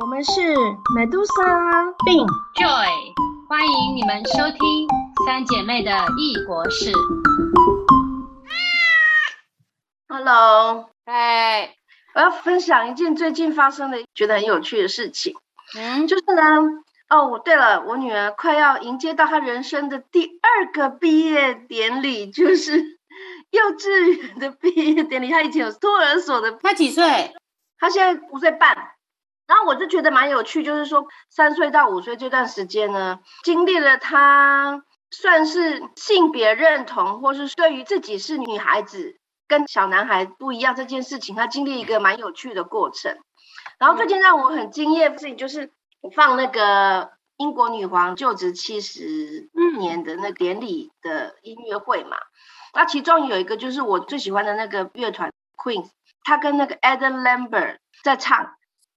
我们是 Medusa、并 Joy，欢迎你们收听三姐妹的异国事。Hello，哎，我要分享一件最近发生的觉得很有趣的事情，嗯，就是呢，哦，对了，我女儿快要迎接到她人生的第二个毕业典礼，就是 幼稚园的毕业典礼。她以前有托儿所的，她几岁？她现在五岁半。然后我就觉得蛮有趣，就是说三岁到五岁这段时间呢，经历了他算是性别认同，或是对于自己是女孩子。跟小男孩不一样这件事情，他经历一个蛮有趣的过程。然后最近让我很惊艳的事情就是放那个英国女皇就职七十年的那典礼的音乐会嘛。那其中有一个就是我最喜欢的那个乐团 Queen，他跟那个 Adam Lambert 在唱。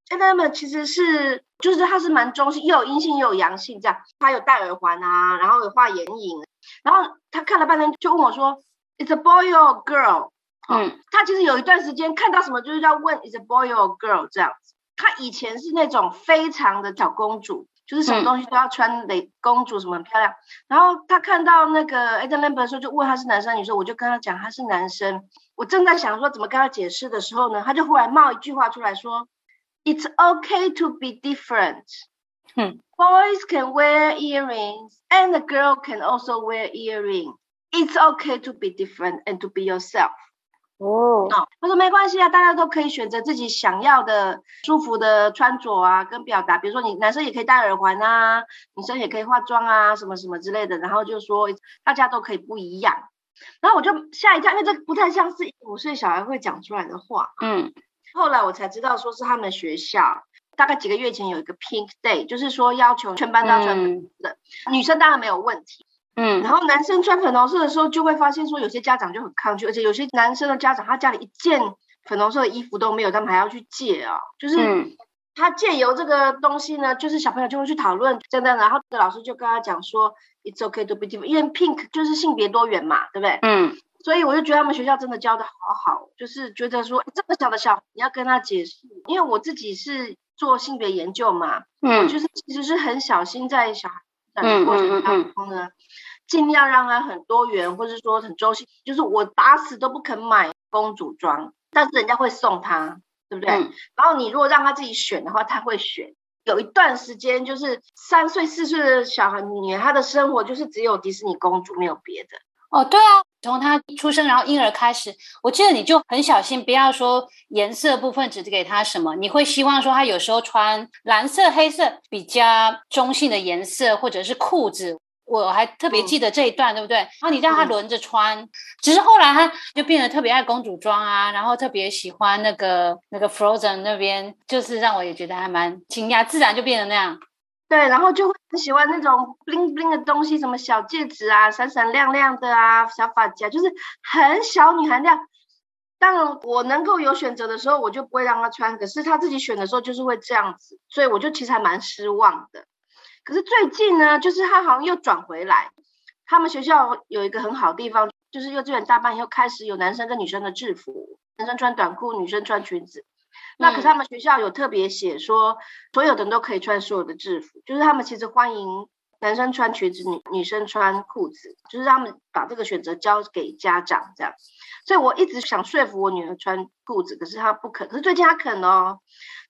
Adam 其实是就是他是蛮中性，又有阴性又有阳性这样。他有戴耳环啊，然后有画眼影。然后他看了半天就问我说：“It's a boy or a girl？” 嗯，他其实有一段时间看到什么就是要问 is a boy or a girl 这样子。他以前是那种非常的小公主，就是什么东西都要穿蕾公主什么很漂亮。然后他看到那个 Adam Lambert 的时候，就问他是男生女生，我就跟他讲他是男生。我正在想说怎么跟他解释的时候呢，他就忽然冒一句话出来说 ，It's okay to be different. 嗯，Boys can wear earrings and a girl can also wear earring. It's okay to be different and to be yourself. 哦，他说没关系啊，大家都可以选择自己想要的舒服的穿着啊，跟表达。比如说你男生也可以戴耳环啊，女生也可以化妆啊，什么什么之类的。然后就说大家都可以不一样。然后我就吓一跳，因为这不太像是五岁小孩会讲出来的话。嗯， 后来我才知道，说是他们学校大概几个月前有一个 Pink Day，就是说要求全班都要穿粉红色，女生当然没有问题。嗯，然后男生穿粉红色的时候，就会发现说有些家长就很抗拒，而且有些男生的家长他家里一件粉红色的衣服都没有，他们还要去借啊，就是他借由这个东西呢，就是小朋友就会去讨论真的，然后老师就跟他讲说 it's okay to be different，因为 pink 就是性别多元嘛，对不对？嗯，所以我就觉得他们学校真的教的好好，就是觉得说这么小的小你要跟他解释，因为我自己是做性别研究嘛，嗯，就是其实是很小心在小孩的过程当中呢。尽量让他很多元，或者说很周性，就是我打死都不肯买公主装，但是人家会送他，对不对？嗯、然后你如果让他自己选的话，他会选。有一段时间，就是三岁四岁的小孩女，她的生活就是只有迪士尼公主，没有别的。哦，对啊，从他出生然后婴儿开始，我记得你就很小心，不要说颜色部分只给他什么，你会希望说他有时候穿蓝色、黑色比较中性的颜色，或者是裤子。我还特别记得这一段，嗯、对不对？然后你让他轮着穿，嗯、只是后来他就变得特别爱公主装啊，然后特别喜欢那个那个 Frozen 那边，就是让我也觉得还蛮惊讶，自然就变得那样。对，然后就会很喜欢那种 bling bling 的东西，什么小戒指啊，闪闪亮亮的啊，小发夹，就是很小女孩那样。当，我能够有选择的时候，我就不会让她穿。可是她自己选的时候，就是会这样子，所以我就其实还蛮失望的。可是最近呢，就是他好像又转回来。他们学校有一个很好的地方，就是幼稚园大班以后开始有男生跟女生的制服，男生穿短裤，女生穿裙子。那可是他们学校有特别写说，所有的人都可以穿所有的制服，就是他们其实欢迎男生穿裙子，女女生穿裤子，就是他们把这个选择交给家长这样。所以我一直想说服我女儿穿裤子，可是她不肯。可是最近她肯哦。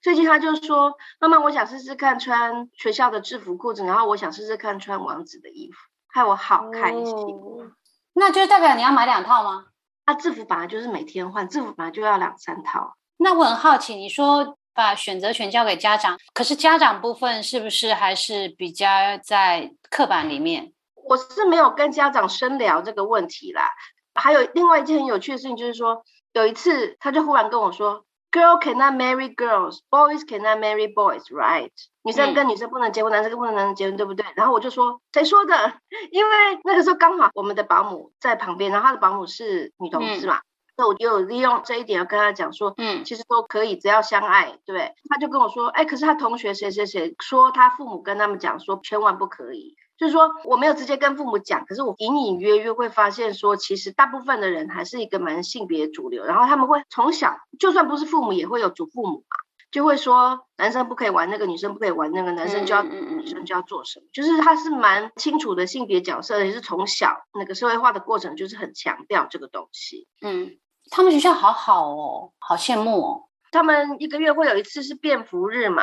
最近她就说：“妈妈，我想试试看穿学校的制服裤子，然后我想试试看穿王子的衣服，害我好开心。哦”那就代表你要买两套吗？啊，制服本来就是每天换，制服本来就要两三套。那我很好奇，你说把选择权交给家长，可是家长部分是不是还是比较在刻板里面？我是没有跟家长深聊这个问题啦。还有另外一件很有趣的事情，就是说有一次他就忽然跟我说。Girl cannot marry girls, boys cannot marry boys, right？、女生跟女生不能结婚，男生跟不能男生结婚，对不对？然后我就说谁说的？因为那个时候刚好我们的保姆在旁边，然后他的保姆是女同事嘛，所以我就利用这一点要跟他讲说，嗯，其实都可以，只要相爱，对？他就跟我说，哎，可是他同学谁谁谁说他父母跟他们讲说，千万不可以。就是说我没有直接跟父母讲，可是我隐隐约约会发现说，其实大部分的人还是一个蛮性别主流，然后他们会从小就算不是父母，也会有祖父母嘛。就会说男生不可以玩那个，女生不可以玩那个，男生就要女生就要做什么，就是他是蛮清楚的性别角色，也是从小那个社会化的过程，就是很强调这个东西。嗯，他们学校好好哦，好羡慕哦。他们一个月会有一次是便服日嘛，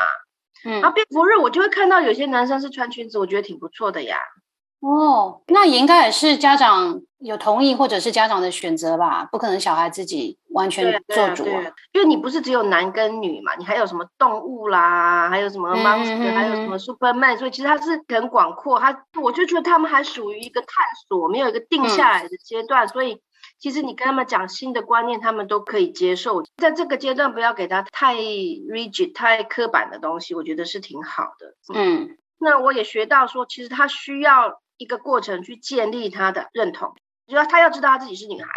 嗯，然后便服日我就会看到有些男生是穿裙子，我觉得挺不错的呀。哦，那也应该也是家长有同意，或者是家长的选择吧？不可能小孩自己完全做主啊。因为你不是只有男跟女嘛，你还有什么动物啦，还有什么 monster，还有什么 superman，所以其实它是很广阔。它我就觉得他们还属于一个探索，没有一个定下来的阶段，所以其实你跟他们讲新的观念，他们都可以接受。在这个阶段，不要给他太 rigid、太刻板的东西，我觉得是挺好的。嗯，那我也学到说，其实他需要。一个过程去建立他的认同，就要他要知道他自己是女孩，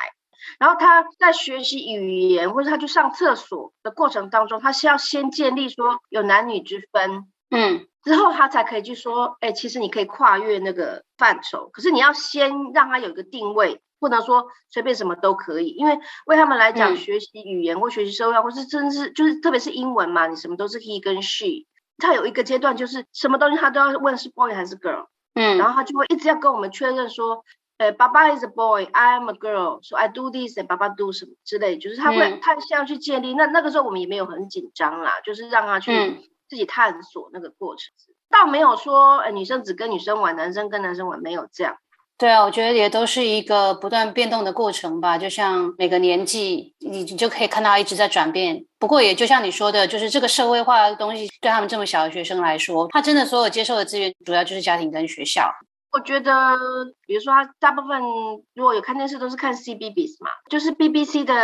然后他在学习语言或者他去上厕所的过程当中，他是要先建立说有男女之分，嗯，之后他才可以去说，哎，其实你可以跨越那个范畴，可是你要先让他有一个定位，不能说随便什么都可以，因为为他们来讲，学习语言或学习社会，或是真是就是特别是英文嘛，你什么都是 he 跟 she，他有一个阶段就是什么东西他都要问是 boy 还是 girl。嗯，然后他就会一直要跟我们确认说，呃，爸爸 is a boy，I am a girl，说 I do this，爸爸 do 什么之类，就是他会他先要去建立。那那个时候我们也没有很紧张啦，就是让他去自己探索那个过程，倒没有说，呃，女生只跟女生玩，男生跟男生玩，没有这样。对啊，我觉得也都是一个不断变动的过程吧。就像每个年纪，你你就可以看到一直在转变。不过也就像你说的，就是这个社会化的东西，对他们这么小的学生来说，他真的所有接受的资源，主要就是家庭跟学校。我觉得，比如说他大部分如果有看电视，都是看 CBBS 嘛，就是 BBC 的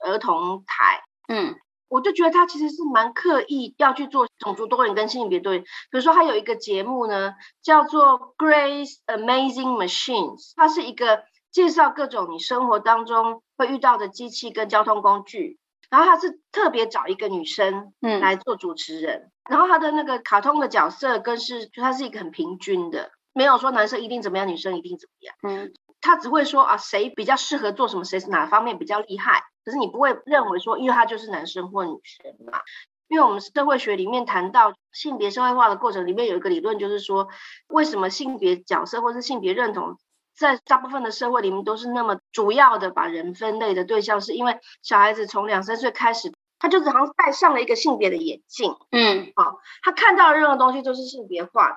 儿童台。嗯。我就觉得他其实是蛮刻意要去做种族多元跟性别多元。比如说，他有一个节目呢，叫做《Grace Amazing Machines》，它是一个介绍各种你生活当中会遇到的机器跟交通工具。然后他是特别找一个女生，嗯，来做主持人。然后他的那个卡通的角色更是，就他是一个很平均的，没有说男生一定怎么样，女生一定怎么样。嗯，他只会说啊，谁比较适合做什么，谁是哪方面比较厉害。可是你不会认为说，因为他就是男生或女生嘛？因为我们社会学里面谈到性别社会化的过程里面有一个理论，就是说，为什么性别角色或是性别认同在大部分的社会里面都是那么主要的把人分类的对象，是因为小孩子从两三岁开始，他就好像戴上了一个性别的眼镜，嗯，好，他看到任何东西都是性别化的。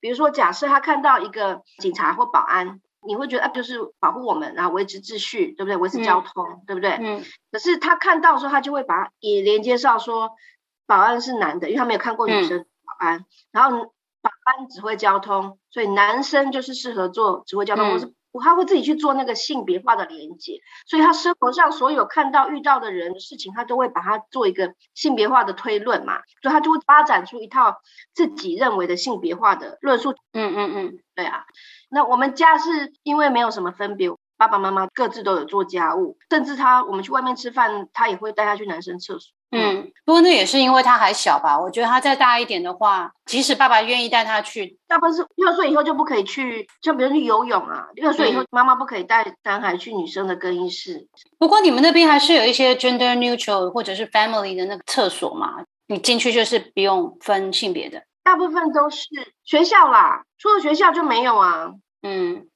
比如说，假设他看到一个警察或保安。你会觉得啊，就是保护我们，然后维持秩序，对不对？维持交通，对不对？嗯。可是他看到的时候，他就会把也连接上说，保安是男的，因为他没有看过女生保安。然后保安指挥交通，所以男生就是适合做指挥交通，或是他会自己去做那个性别化的连接。所以他生活上所有看到遇到的人的事情，他都会把它做一个性别化的推论嘛，所以他就会发展出一套自己认为的性别化的论述。嗯嗯嗯，对啊。那我们家是因为没有什么分别，爸爸妈妈各自都有做家务，甚至他我们去外面吃饭，他也会带他去男生厕所。嗯，不过那也是因为他还小吧。我觉得他再大一点的话，即使爸爸愿意带他去，大部分是六岁以后就不可以去，像比如去游泳啊，六岁以后妈妈不可以带男孩去女生的更衣室。不过你们那边还是有一些 gender neutral 或者是 family 的那个厕所嘛，你进去就是不用分性别的。大部分都是学校啦，除了学校就没有啊。嗯，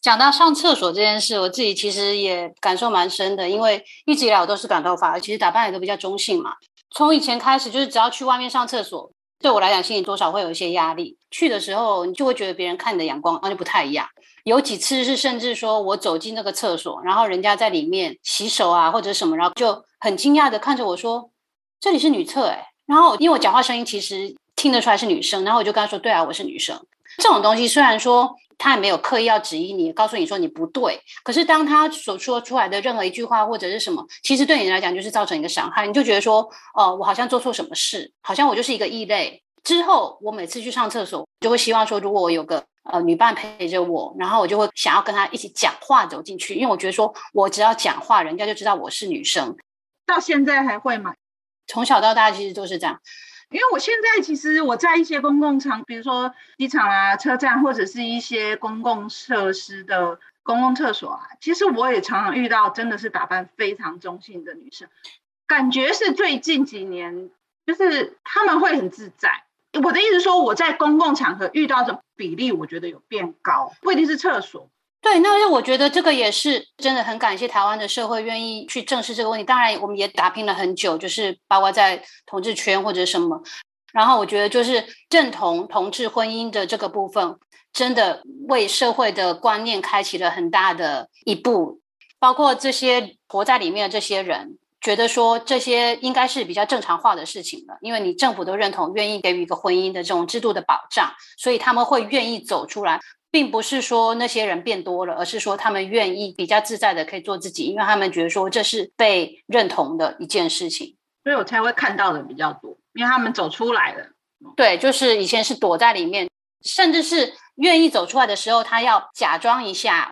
讲到上厕所这件事，我自己其实也感受蛮深的，因为一直以来我都是短头发，其实打扮也都比较中性嘛。从以前开始，就是只要去外面上厕所，对我来讲心里多少会有一些压力。去的时候，你就会觉得别人看你的眼光那就不太一样。有几次是甚至说我走进那个厕所，然后人家在里面洗手啊或者什么，然后就很惊讶的看着我说：“这里是女厕哎。”然后因为我讲话声音其实。听得出来是女生，然后我就跟他说：“对啊，我是女生。”这种东西虽然说他也没有刻意要指引你，告诉你说你不对，可是当他所说出来的任何一句话或者是什么，其实对你来讲就是造成一个伤害，你就觉得说：“哦，我好像做错什么事，好像我就是一个异类。”之后我每次去上厕所，就会希望说，如果我有个呃女伴陪着我，然后我就会想要跟她一起讲话走进去，因为我觉得说我只要讲话，人家就知道我是女生。到现在还会吗？从小到大其实都是这样。因为我现在其实我在一些公共场，比如说机场啊、车站或者是一些公共设施的公共厕所啊，其实我也常常遇到真的是打扮非常中性的女生，感觉是最近几年就是他们会很自在。我的意思说，我在公共场合遇到的比例，我觉得有变高，不一定是厕所。对，那我觉得这个也是真的很感谢台湾的社会愿意去正视这个问题。当然，我们也打拼了很久，就是包括在同志圈或者什么。然后我觉得，就是认同同志婚姻的这个部分，真的为社会的观念开启了很大的一步。包括这些活在里面的这些人，觉得说这些应该是比较正常化的事情了，因为你政府都认同，愿意给予一个婚姻的这种制度的保障，所以他们会愿意走出来。并不是说那些人变多了，而是说他们愿意比较自在的可以做自己，因为他们觉得说这是被认同的一件事情，所以我才会看到的比较多，因为他们走出来了。对，就是以前是躲在里面，甚至是愿意走出来的时候，他要假装一下。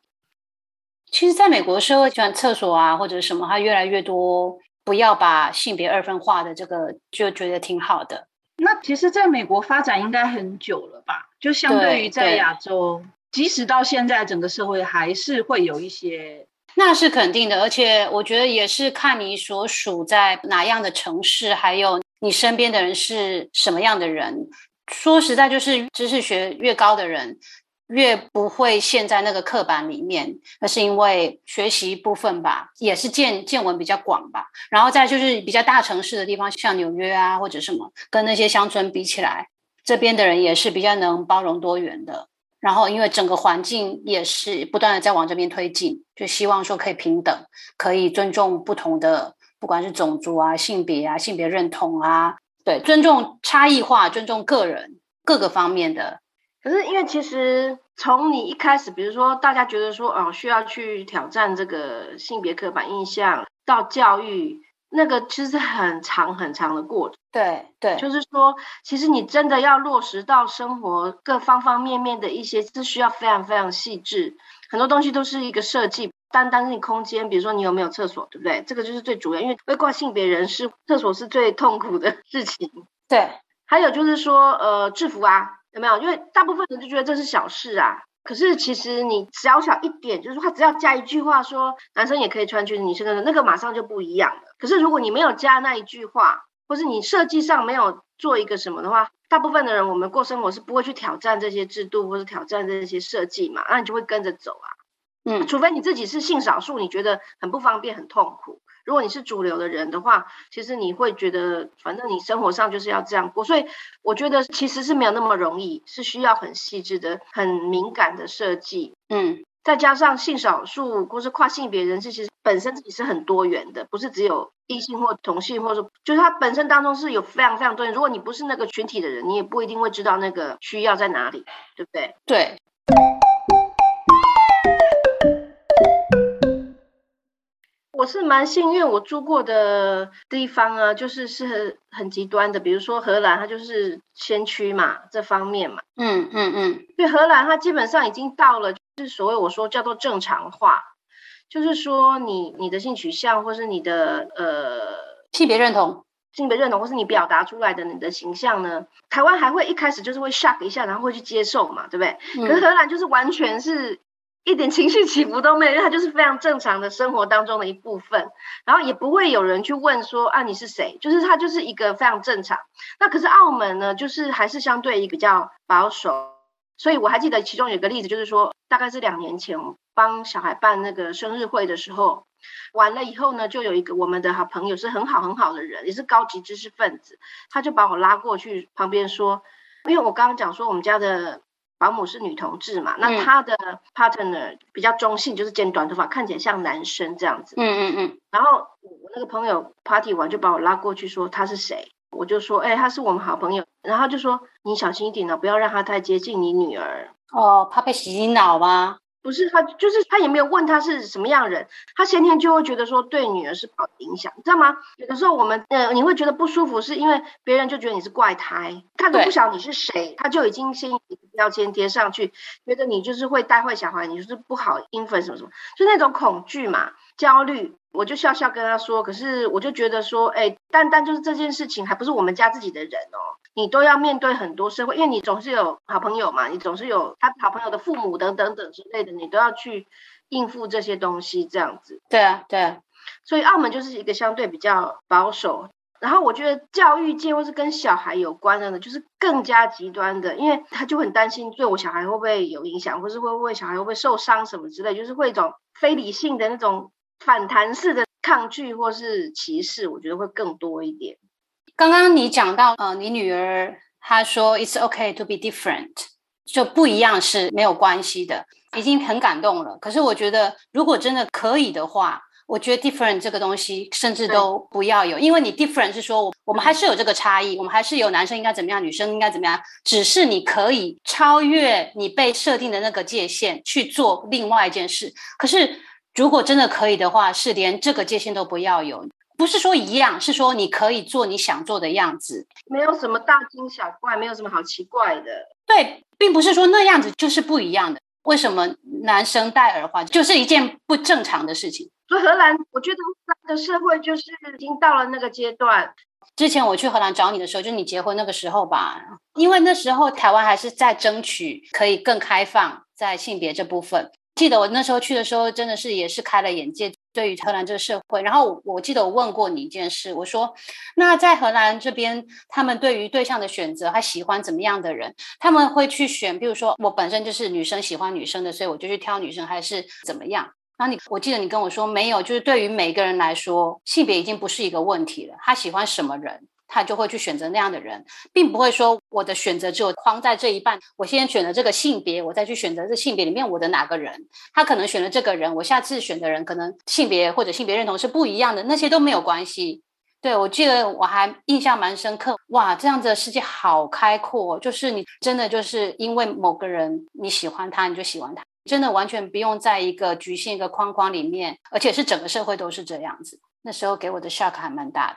其实，在美国社会，像厕所啊或者什么，他越来越多不要把性别二分化的这个，就觉得挺好的。那其实，在美国发展应该很久了吧？就相对于在亚洲，即使到现在，整个社会还是会有一些，那是肯定的。而且我觉得也是看你所属在哪样的城市，还有你身边的人是什么样的人。说实在，就是知识学越高的人。越不会陷在那个刻板里面，那是因为学习部分吧，也是见见闻比较广吧。然后再就是比较大城市的地方，像纽约啊或者什么，跟那些乡村比起来，这边的人也是比较能包容多元的。然后因为整个环境也是不断的在往这边推进，就希望说可以平等，可以尊重不同的，不管是种族啊、性别啊、性别认同啊，对，尊重差异化，尊重个人各个方面的。可是，因为其实从你一开始，比如说大家觉得说，哦，需要去挑战这个性别刻板印象，到教育，那个其实是很长很长的过程。对对，就是说，其实你真的要落实到生活各方方面面的一些，是需要非常非常细致，很多东西都是一个设计。单单是你空间，比如说你有没有厕所，对不对？这个就是最主要，因为为挂性别人士，厕所是最痛苦的事情。对，还有就是说，呃，制服啊。有没有？因为大部分人就觉得这是小事啊，可是其实你小小一点，就是说他只要加一句话说男生也可以穿裙子，女生的那个马上就不一样了。可是如果你没有加那一句话，或是你设计上没有做一个什么的话，大部分的人我们过生活是不会去挑战这些制度或者挑战这些设计嘛，那你就会跟着走啊。嗯，除非你自己是性少数，你觉得很不方便、很痛苦。如果你是主流的人的话，其实你会觉得，反正你生活上就是要这样过。所以我觉得其实是没有那么容易，是需要很细致的、很敏感的设计。嗯，再加上性少数或是跨性别人士，其实本身自己是很多元的，不是只有异性或同性，或者说就是他本身当中是有非常非常多元。如果你不是那个群体的人，你也不一定会知道那个需要在哪里，对不对？对。我是蛮幸运，我住过的地方啊，就是是很很极端的，比如说荷兰，它就是先驱嘛，这方面嘛，嗯嗯嗯，对，荷兰它基本上已经到了，就是所谓我说叫做正常化，就是说你你的性取向或是你的呃性别认同，性别认同或是你表达出来的你的形象呢，台湾还会一开始就是会 shock 一下，然后会去接受嘛，对不对？可是荷兰就是完全是。一点情绪起伏都没有，因为它就是非常正常的生活当中的一部分，然后也不会有人去问说啊你是谁，就是它就是一个非常正常。那可是澳门呢，就是还是相对比较保守，所以我还记得其中有个例子，就是说大概是两年前帮小孩办那个生日会的时候，完了以后呢，就有一个我们的好朋友是很好很好的人，也是高级知识分子，他就把我拉过去旁边说，因为我刚刚讲说我们家的。保姆是女同志嘛？那她的 partner 比较中性，就是剪短头发，看起来像男生这样子。嗯嗯嗯。然后我那个朋友 party 完就把我拉过去说他是谁，我就说哎他是我们好朋友，然后就说你小心一点哦，不要让他太接近你女儿。哦，怕被洗脑吗？不是他，就是他也没有问他是什么样人，他先天就会觉得说对女儿是好影响，你知道吗？有的时候我们呃你会觉得不舒服，是因为别人就觉得你是怪胎，他都不晓得你是谁，他就已经先标签贴上去，觉得你就是会带坏小孩，你就是不好阴粉什么什么，就那种恐惧嘛，焦虑。我就笑笑跟他说，可是我就觉得说，哎，单单就是这件事情，还不是我们家自己的人哦，你都要面对很多社会，因为你总是有好朋友嘛，你总是有他好朋友的父母等等等之类的，你都要去应付这些东西，这样子。对啊，对啊。所以澳门就是一个相对比较保守，然后我觉得教育界或是跟小孩有关的呢，就是更加极端的，因为他就很担心对我小孩会不会有影响，或是会不会小孩会不会受伤什么之类，就是会一种非理性的那种反弹式的抗拒或是歧视，我觉得会更多一点。刚刚你讲到呃，你女儿她说 "It's okay to be different"，就不一样是没有关系的，已经很感动了。可是我觉得，如果真的可以的话，我觉得 different 这个东西甚至都不要有，因为你 different 是说，我们还是有这个差异，我们还是有男生应该怎么样，女生应该怎么样，只是你可以超越你被设定的那个界限去做另外一件事。可是如果真的可以的话，是连这个界限都不要有，不是说一样，是说你可以做你想做的样子，没有什么大惊小怪，没有什么好奇怪的。对，并不是说那样子就是不一样的。为什么男生戴耳环就是一件不正常的事情？所以荷兰，我觉得荷兰的社会就是已经到了那个阶段。之前我去荷兰找你的时候，就你结婚那个时候吧，因为那时候台湾还是在争取可以更开放在性别这部分。记得我那时候去的时候，真的是也是开了眼界，对于荷兰这个社会。然后我记得我问过你一件事，我说：那在荷兰这边，他们对于对象的选择，他喜欢怎么样的人？他们会去选，比如说我本身就是女生喜欢女生的，所以我就去挑女生，还是怎么样？那你我记得你跟我说没有，就是对于每个人来说，性别已经不是一个问题了。他喜欢什么人，他就会去选择那样的人，并不会说我的选择只有框在这一半。我先选了这个性别，我再去选择这性别里面我的哪个人。他可能选了这个人，我下次选的人可能性别或者性别认同是不一样的，那些都没有关系。对我记得我还印象蛮深刻，哇，这样子的世界好开阔，就是你真的就是因为某个人你喜欢他，你就喜欢他。真的完全不用在一个局限一个框框里面，而且是整个社会都是这样子。那时候给我的 shock 还蛮大的。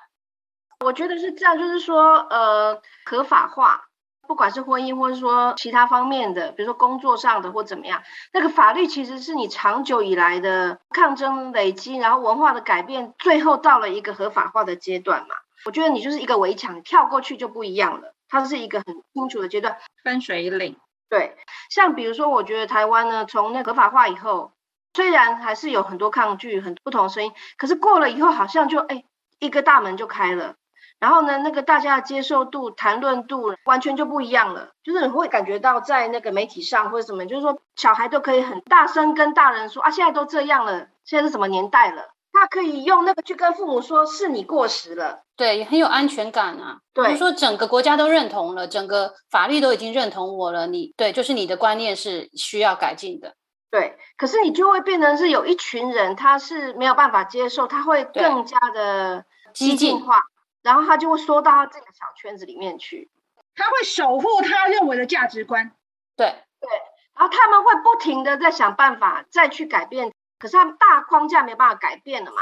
我觉得是这样，就是说，呃，合法化，不管是婚姻或者说其他方面的，比如说工作上的或怎么样，那个法律其实是你长久以来的抗争累积，然后文化的改变，最后到了一个合法化的阶段嘛。我觉得你就是一个围墙，跳过去就不一样了。它是一个很清楚的阶段，分水岭。对，像比如说，我觉得台湾呢，从那合法化以后，虽然还是有很多抗拒、很不同声音，可是过了以后，好像就哎，一个大门就开了。然后呢，那个大家的接受度、谈论度完全就不一样了。就是你会感觉到在那个媒体上或者什么，就是说小孩都可以很大声跟大人说啊，现在都这样了，现在是什么年代了？他可以用那个去跟父母说，是你过时了，对，很有安全感啊。对，说整个国家都认同了，整个法律都已经认同我了，你对，就是你的观念是需要改进的。对，可是你就会变成是有一群人，他是没有办法接受，他会更加的激进化，然后他就会缩到他自己的小圈子里面去，他会守护他认为的价值观。对对，然后他们会不停的在想办法再去改变。可是他大框架没有办法改变了嘛，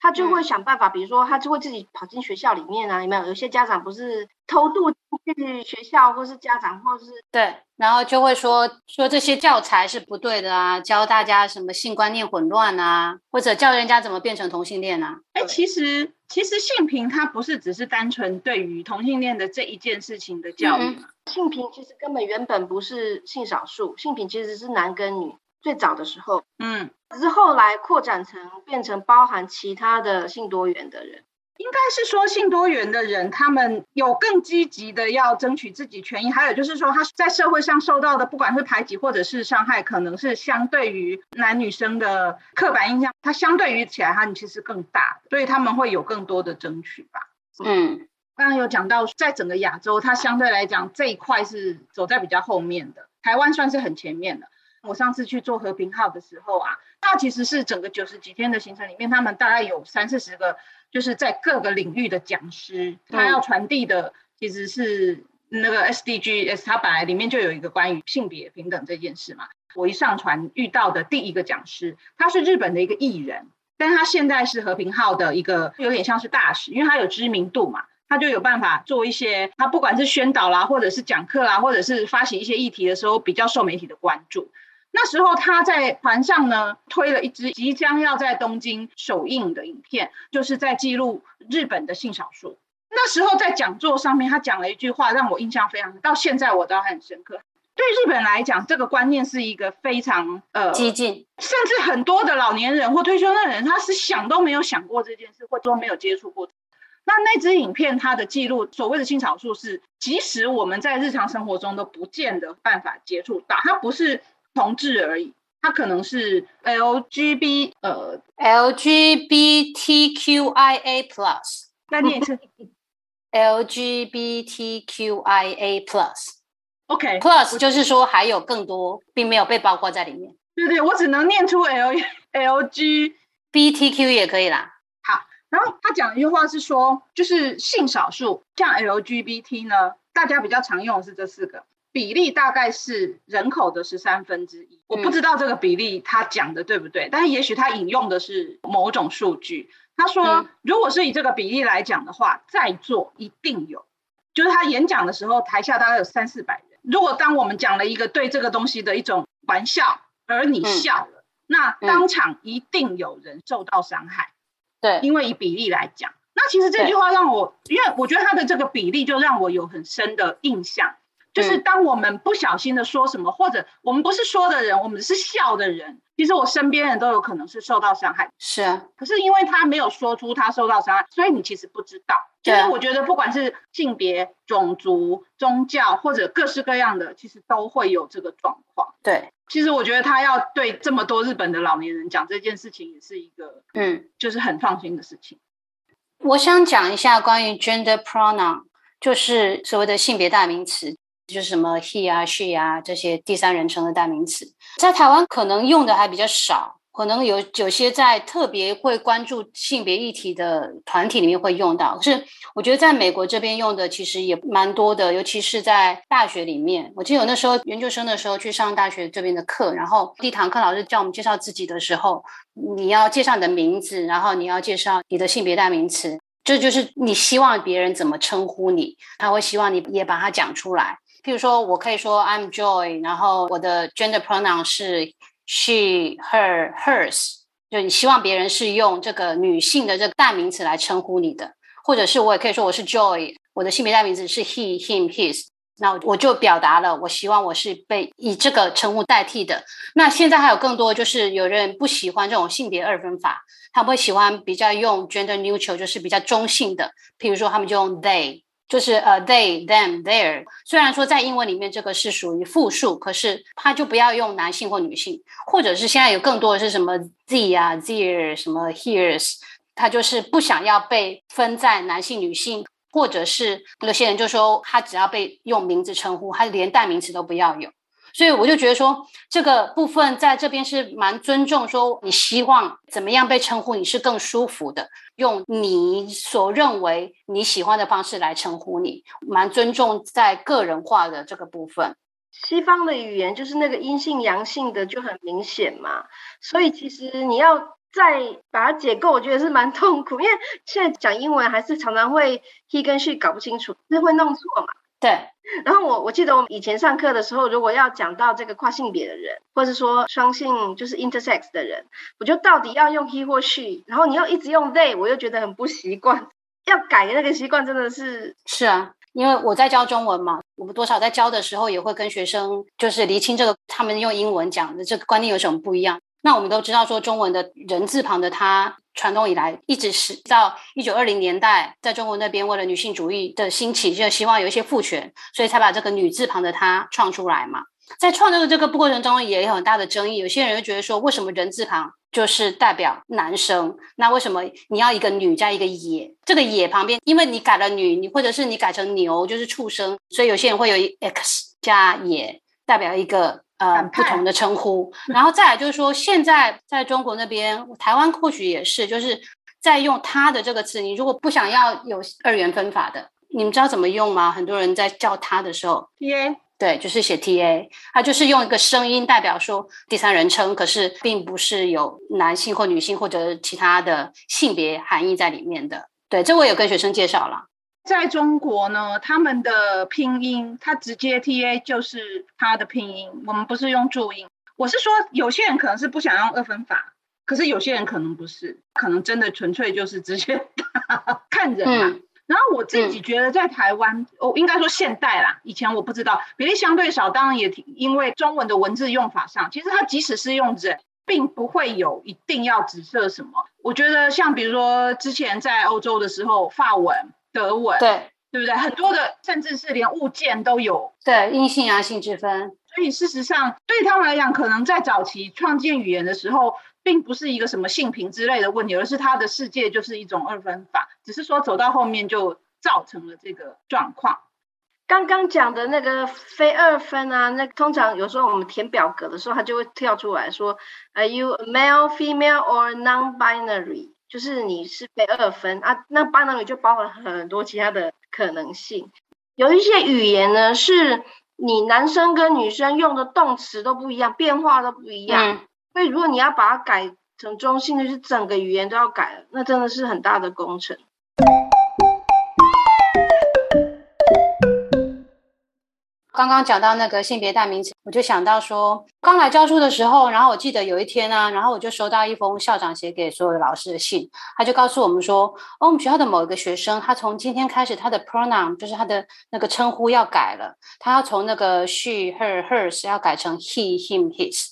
他就会想办法，比如说他就会自己跑进学校里面啊，有没有？有些家长不是偷渡去学校，或是家长，或是对，然后就会说说这些教材是不对的啊，教大家什么性观念混乱啊，或者教人家怎么变成同性恋啊？哎，其实其实性平它不是只是单纯对于同性恋的这一件事情的教育嘛，性平其实根本原本不是性少数，性平其实是男跟女。最早的时候，嗯，只是后来扩展成变成包含其他的性多元的人，应该是说性多元的人，他们有更积极的要争取自己权益，还有就是说他在社会上受到的不管是排挤或者是伤害，可能是相对于男女生的刻板印象，它相对于起来，他们其实更大，所以他们会有更多的争取吧。嗯，刚刚有讲到，在整个亚洲，它相对来讲这一块是走在比较后面的，台湾算是很前面的。我上次去做和平号的时候啊，那其实是整个九十几天的行程里面，他们大概有三四十个，就是在各个领域的讲师，他要传递的其实是那个 SDGs，他本来里面就有一个关于性别平等这件事嘛。我一上船遇到的第一个讲师，他是日本的一个艺人，但是他现在是和平号的一个有点像是大使，因为他有知名度嘛，他就有办法做一些，他不管是宣导啦，或者是讲课啦，或者是发起一些议题的时候，比较受媒体的关注。那时候他在船上呢，推了一支即将要在东京首映的影片，就是在记录日本的性少数。那时候在讲座上面，他讲了一句话，让我印象非常，到现在我都很深刻。对日本来讲，这个观念是一个非常呃激进，甚至很多的老年人或退休的人，他是想都没有想过这件事，或者说没有接触过。那那支影片它的记录，所谓的性少数是，即使我们在日常生活中都不见得办法接触到，它不是同志而已，它可能是 LGB 呃 LGBTQIA plus，再念一次 LGBTQIA plus OK plus 就是说还有更多，并没有被包括在里面。对对，我只能念出 L LG。BTQ 也可以啦。好然后他讲一句话是说，就是性少数，像 LGBT 呢，大家比较常用的是这四个，比例大概是人口的十三分之一。我不知道这个比例他讲的对不对，但是也许他引用的是某种数据。他说，嗯如果是以这个比例来讲的话，在座一定有，就是他演讲的时候，台下大概有三四百人。如果当我们讲了一个对这个东西的一种玩笑，而你笑了，那当场一定有人受到伤害。对，因为以比例来讲，那其实这句话让我，因为我觉得他的这个比例就让我有很深的印象，就是嗯当我们不小心的说什么，或者我们不是说的人，我们是笑的人，其实我身边人都有可能是受到伤害。是啊，可是因为他没有说出他受到伤害，所以你其实不知道。其实我觉得不管是性别、种族、宗教或者各式各样的，其实都会有这个状况。对，其实我觉得他要对这么多日本的老年人讲这件事情，也是一个嗯，就是很放心的事情。我想讲一下关于 gender pronoun，就是所谓的性别代名词，就是什么 he 啊、she 啊这些第三人称的代名词，在台湾可能用的还比较少。可能有有些在特别会关注性别议题的团体里面会用到，可是我觉得在美国这边用的其实也蛮多的，尤其是在大学里面。我记得有那时候研究生的时候去上大学这边的课，然后第一堂课老师叫我们介绍自己的时候，你要介绍你的名字，然后你要介绍你的性别代名词，这就是你希望别人怎么称呼你，他会希望你也把它讲出来。譬如说，我可以说 I'm Joy，然后我的 gender pronoun 是 she、her、hers，就你希望别人是用这个女性的这个代名词来称呼你的，或者是我也可以说我是 Joy，我的性别代名词是 he、him、his。那我就表达了，我希望我是被以这个称呼代替的。那现在还有更多，就是有人不喜欢这种性别二分法，他们会喜欢比较用 gender neutral，就是比较中性的。譬如说，他们就用 they，就是呃 they、them、their。虽然说在英文里面这个是属于复数，可是它就不要用男性或女性，或者是现在有更多的是什么 z 啊、their、什么 here's，他就是不想要被分在男性、女性。或者是有些人就说他只要被用名字称呼，他连代名词都不要有。所以我就觉得说，这个部分在这边是蛮尊重，说你希望怎么样被称呼，你是更舒服的，用你所认为你喜欢的方式来称呼你，蛮尊重在个人化的这个部分。西方的语言就是那个阴性阳性的就很明显嘛，所以其实你要再把它解构，我觉得是蛮痛苦，因为现在讲英文还是常常会 he 跟 she 搞不清楚，是会弄错嘛。对，然后我我记得我们以前上课的时候，如果要讲到这个跨性别的人，或者说双性就是 intersex 的人，我就到底要用 he 或 she，然后你又一直用 they，我又觉得很不习惯。要改的那个习惯真的是是啊，因为我在教中文嘛，我们多少在教的时候也会跟学生就是厘清这个他们用英文讲的这个观念有什么不一样。那我们都知道说，中文的人字旁的它，传统以来一直是到一九二零年代，在中国那边为了女性主义的兴起，就希望有一些父权，所以才把这个女字旁的它创出来嘛。在创造的这个过程中，也有很大的争议。有些人就觉得说，为什么人字旁就是代表男生？那为什么你要一个女加一个也？这个也旁边，因为你改了女，你或者是你改成牛，就是畜生，所以有些人会有一 x 加也，代表一个呃不同的称呼。然后再来就是说，现在在中国那边，台湾或许也是，就是在用他的这个词。你如果不想要有二元分法的，你们知道怎么用吗？很多人在叫他的时候，T A 对，就是写 T A，它就是用一个声音代表说第三人称，可是并不是有男性或女性或者其他的性别含义在里面的。对，这我有跟学生介绍了。在中国呢，他们的拼音，它直接 T A 就是它的拼音，我们不是用注音。我是说，有些人可能是不想用二分法，可是有些人可能不是，可能真的纯粹就是直接 看人嘛。嗯然后我自己觉得在台湾，哦，应该说现代啦，以前我不知道比例相对少，当然也挺因为中文的文字用法上，其实它即使是用人，并不会有一定要指色什么。我觉得像比如说之前在欧洲的时候，法文、德文，对对不对？很多的甚至是连物件都有。对，阴性阳性之分。所以事实上，对他们来讲，可能在早期创建语言的时候，并不是一个什么性平之类的问题，而是他的世界就是一种二分法，只是说走到后面就造成了这个状况。刚刚讲的那个非二分啊，那通常有时候我们填表格的时候，它就会跳出来说，Are you male, female or non-binary？就是你是被二分啊，那 binary 就包含很多其他的可能性。有一些语言呢，是你男生跟女生用的动词都不一样，变化都不一样。所以如果你要把它改成中性，就是整个语言都要改了，那真的是很大的工程。刚刚讲到那个性别代名词，我就想到说，刚来教书的时候，然后我记得有一天呢，然后我就收到一封校长写给所有的老师的信，他就告诉我们说，哦，我们学校的某一个学生，他从今天开始，他的 pronoun 就是他的那个称呼要改了，他要从那个 she、her、hers 要改成 he、him、his，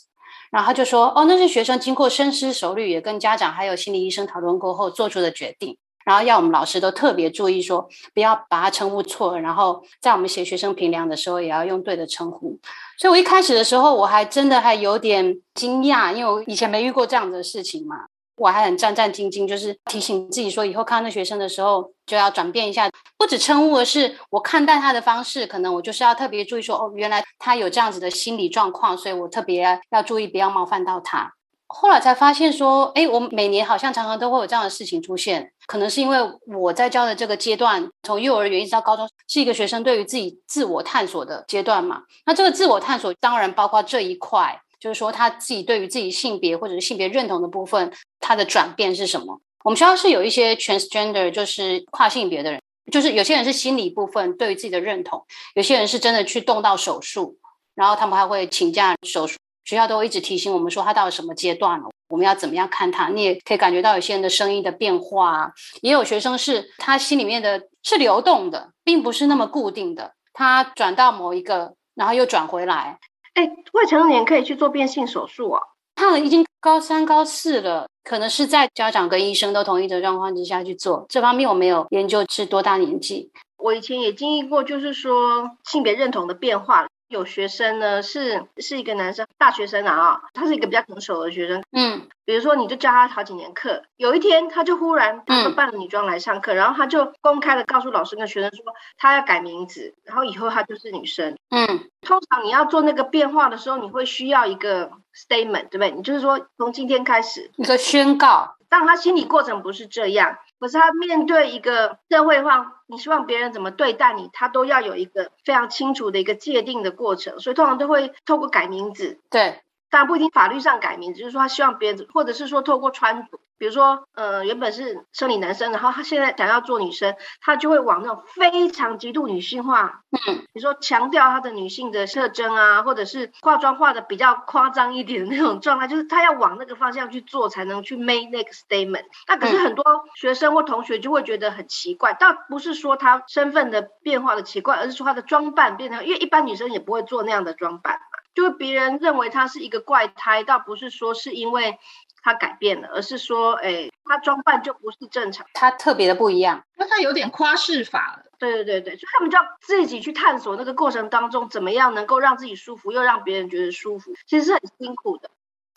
然后他就说，哦，那是学生经过深思熟虑，也跟家长还有心理医生讨论过后做出的决定。然后要我们老师都特别注意，说不要把他称呼错。然后在我们写学生评量的时候，也要用对的称呼。所以我一开始的时候，我还真的还有点惊讶，因为我以前没遇过这样的事情嘛。我还很战战兢兢，就是提醒自己说，以后看到那学生的时候，就要转变一下，不止称呼，而是我看待他的方式，可能我就是要特别注意说，哦，原来他有这样子的心理状况，所以我特别要注意，不要冒犯到他。后来才发现说，哎，我每年好像常常都会有这样的事情出现，可能是因为我在教的这个阶段，从幼儿园一直到高中，是一个学生对于自己自我探索的阶段嘛。那这个自我探索当然包括这一块，就是说他自己对于自己性别或者是性别认同的部分，他的转变是什么？我们学校是有一些 transgender，就是跨性别的人，就是有些人是心理部分对于自己的认同，有些人是真的去动到手术，然后他们还会请假手术。学校都会一直提醒我们说他到了什么阶段了，我们要怎么样看他？你也可以感觉到有些人的声音的变化，也有学生是他心里面的是流动的，并不是那么固定的。他转到某一个，然后又转回来。哎，未成年可以去做变性手术啊？他已经高三、高四了，可能是在家长跟医生都同意的状况之下去做。这方面我没有研究是多大年纪。我以前也经历过，就是说性别认同的变化。有学生呢，是是一个男生，大学生啊，他是一个比较成熟的学生。嗯，比如说，你就教他好几年课，有一天他就忽然，他就扮了女装来上课，然后他就公开的告诉老师跟学生说，他要改名字，然后以后他就是女生。嗯，通常你要做那个变化的时候，你会需要一个 statement，对不对？你就是说，从今天开始，一个宣告。但他心理过程不是这样。可是他面对一个社会化，你希望别人怎么对待你，他都要有一个非常清楚的一个界定的过程，所以通常都会透过改名字。对。当然不一定法律上改名，就是说他希望别人，或者是说透过穿着，比如说，呃，原本是生理男生，然后他现在想要做女生，他就会往那种非常极度女性化，嗯，比如说强调他的女性的特征啊，或者是化妆化的比较夸张一点的那种状态，就是他要往那个方向去做，才能去 make 那个 statement。那可是很多学生或同学就会觉得很奇怪，倒不是说他身份的变化的奇怪，而是说他的装扮变成，因为一般女生也不会做那样的装扮。就别人认为他是一个怪胎，倒不是说是因为他改变了，而是说，哎，他装扮就不是正常，他特别的不一样，那他有点夸饰法了。对对对对，所以他们就要自己去探索那个过程当中，怎么样能够让自己舒服，又让别人觉得舒服，其实是很辛苦的。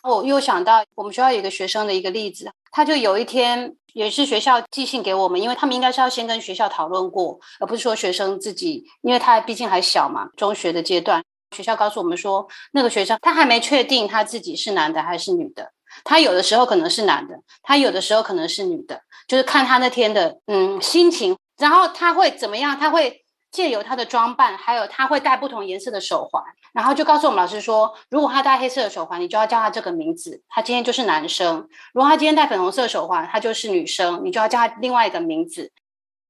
我又想到我们学校有一个学生的一个例子，他就有一天也是学校寄信给我们，因为他们应该是要先跟学校讨论过，而不是说学生自己，因为他毕竟还小嘛，中学的阶段。学校告诉我们说，那个学生他还没确定他自己是男的还是女的。他有的时候可能是男的，他有的时候可能是女的，就是看他那天的嗯心情。然后他会怎么样？他会借由他的装扮，还有他会戴不同颜色的手环，然后就告诉我们老师说，如果他戴黑色的手环，你就要叫他这个名字，他今天就是男生；如果他今天戴粉红色手环，他就是女生，你就要叫他另外一个名字。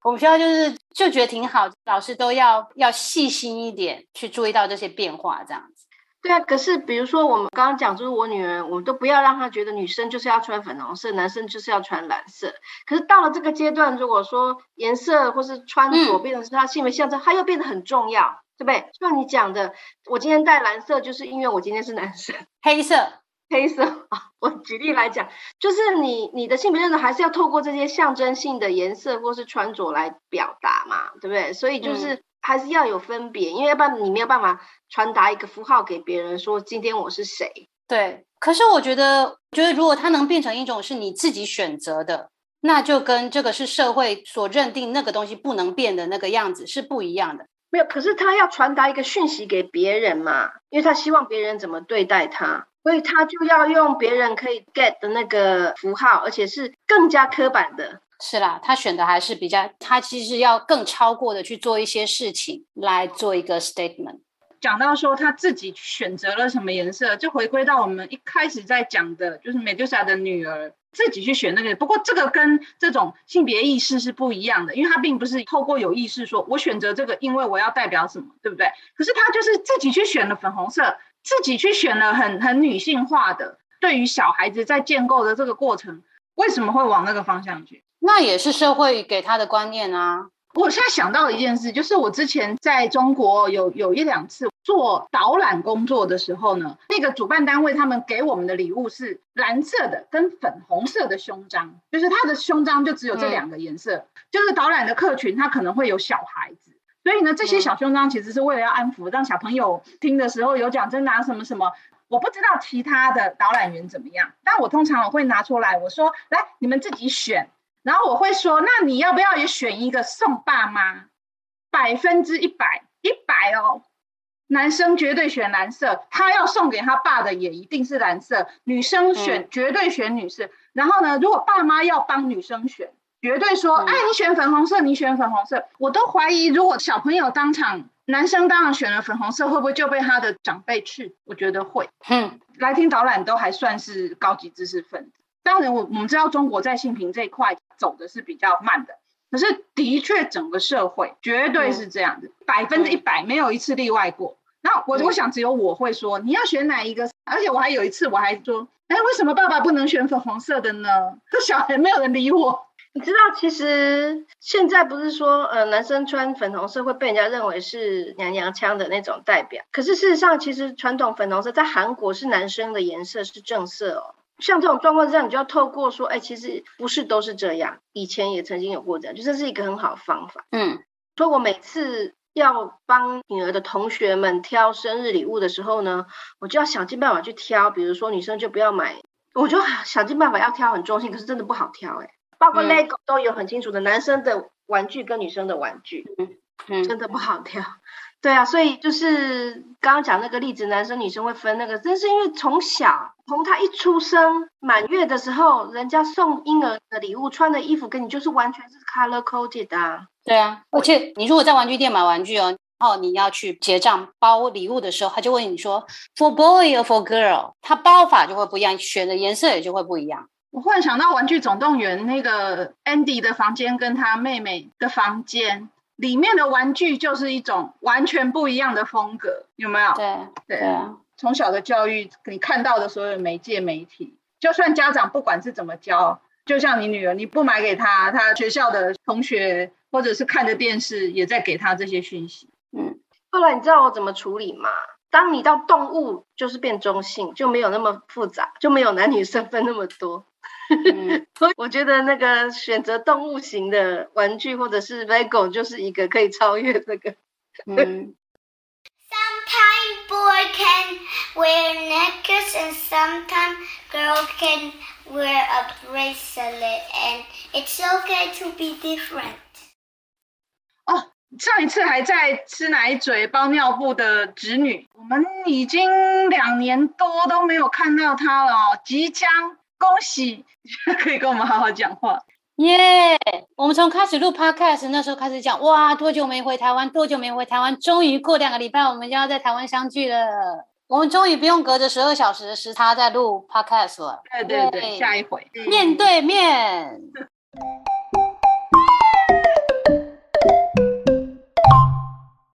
我们学校就是就觉得挺好，老师都要要细心一点去注意到这些变化，这样子。对啊，可是比如说我们刚刚讲，就是我女儿，我们都不要让她觉得女生就是要穿粉红色，男生就是要穿蓝色。可是到了这个阶段，如果说颜色或是穿着变成是她性别象征，她又变得很重要，对不对？像你讲的，我今天戴蓝色，就是因为我今天是男生。黑色。黑色啊。我举例来讲，就是你你的性别认同还是要透过这些象征性的颜色或是穿着来表达嘛，对不对？所以就是还是要有分别，因为要不然你没有办法传达一个符号给别人，说今天我是谁。对，可是我觉得，觉得如果它能变成一种是你自己选择的，那就跟这个是社会所认定那个东西不能变的那个样子是不一样的。没有，可是他要传达一个讯息给别人嘛，因为他希望别人怎么对待他，所以他就要用别人可以 get 的那个符号，而且是更加刻板的。是啦，他选的还是比较，他其实要更超过的去做一些事情来做一个 statement。讲到说他自己选择了什么颜色，就回归到我们一开始在讲的，就是美杜莎的女儿自己去选那个。不过这个跟这种性别意识是不一样的，因为他并不是透过有意识说我选择这个，因为我要代表什么，对不对？可是他就是自己去选了粉红色，自己去选了很很女性化的。对于小孩子在建构的这个过程，为什么会往那个方向去？那也是社会给他的观念啊。我现在想到一件事，就是我之前在中国有有一两次做导览工作的时候呢，那个主办单位他们给我们的礼物是蓝色的跟粉红色的胸章，就是它的胸章就只有这两个颜色。就是导览的客群他可能会有小孩子，所以呢，这些小胸章其实是为了要安抚，让小朋友听的时候有讲真拿什么什么。我不知道其他的导览员怎么样，但我通常我会拿出来，我说来你们自己选。然后我会说，那你要不要也选一个送爸妈？百分之一百，一百哦。男生绝对选蓝色，他要送给他爸的也一定是蓝色。女生选绝对选女士。然后呢，如果爸妈要帮女生选，绝对说，哎，你选粉红色，你选粉红色。我都怀疑，如果小朋友当场，男生当场选了粉红色，会不会就被他的长辈去？我觉得会。嗯，来听导览都还算是高级知识分子。当然，我我们知道中国在性平这一块。走的是比较慢的，可是的确整个社会绝对是这样子，百分之一百没有一次例外过。那我我想只有我会说你要选哪一个，而且我还有一次我还说，哎，为什么爸爸不能选粉红色的呢？这小孩没有人理我。你知道，其实现在不是说呃男生穿粉红色会被人家认为是娘娘腔的那种代表，可是事实上，其实传统粉红色在韩国是男生的颜色，是正色哦。像这种状况之下，你就要透过说，哎，其实不是都是这样，以前也曾经有过这样，就这是一个很好的方法。嗯，所以我每次要帮女儿的同学们挑生日礼物的时候呢，我就要想尽办法去挑，比如说女生就不要买，我就想尽办法要挑很中性，可是真的不好挑哎，包括 LEGO 都有很清楚的男生的玩具跟女生的玩具，嗯，真的不好挑。对啊，所以就是刚刚讲那个例子，男生女生会分那个，真是因为从小从他一出生满月的时候，人家送婴儿的礼物，穿的衣服跟你就是完全是 color coded 的。对啊，而且你如果在玩具店买玩具哦，然后你要去结账包礼物的时候，他就问你说 for boy or for girl，他包法就会不一样，选的颜色也就会不一样。我忽然想到《玩具总动员》那个 Andy 的房间跟他妹妹的房间。里面的玩具就是一种完全不一样的风格，有没有？对对啊！从小的教育，你看到的所有媒介媒体，就算家长不管是怎么教，就像你女儿，你不买给她，她学校的同学或者是看着电视也在给她这些讯息。嗯，后来你知道我怎么处理吗？当你到动物，就是变中性，就没有那么复杂，就没有男女身份那么多。所以我觉得那个选择动物型的玩具或者是 Lego 就是一个可以超越这个。嗯。Sometimes boy can wear necklace and sometimes girl can wear a bracelet and it's okay to be different. 哦，上一次还在吃奶嘴包尿布的侄女，我们已经两年多都没有看到她了哦，即将。恭喜，可以跟我们好好讲话。耶！我们从开始录 Podcast 那时候开始讲，哇，多久没回台湾？多久没回台湾？终于过两个礼拜，我们就要在台湾相聚了。我们终于不用隔着十二小时的时差在录 Podcast 了。对对对，下一回面对面。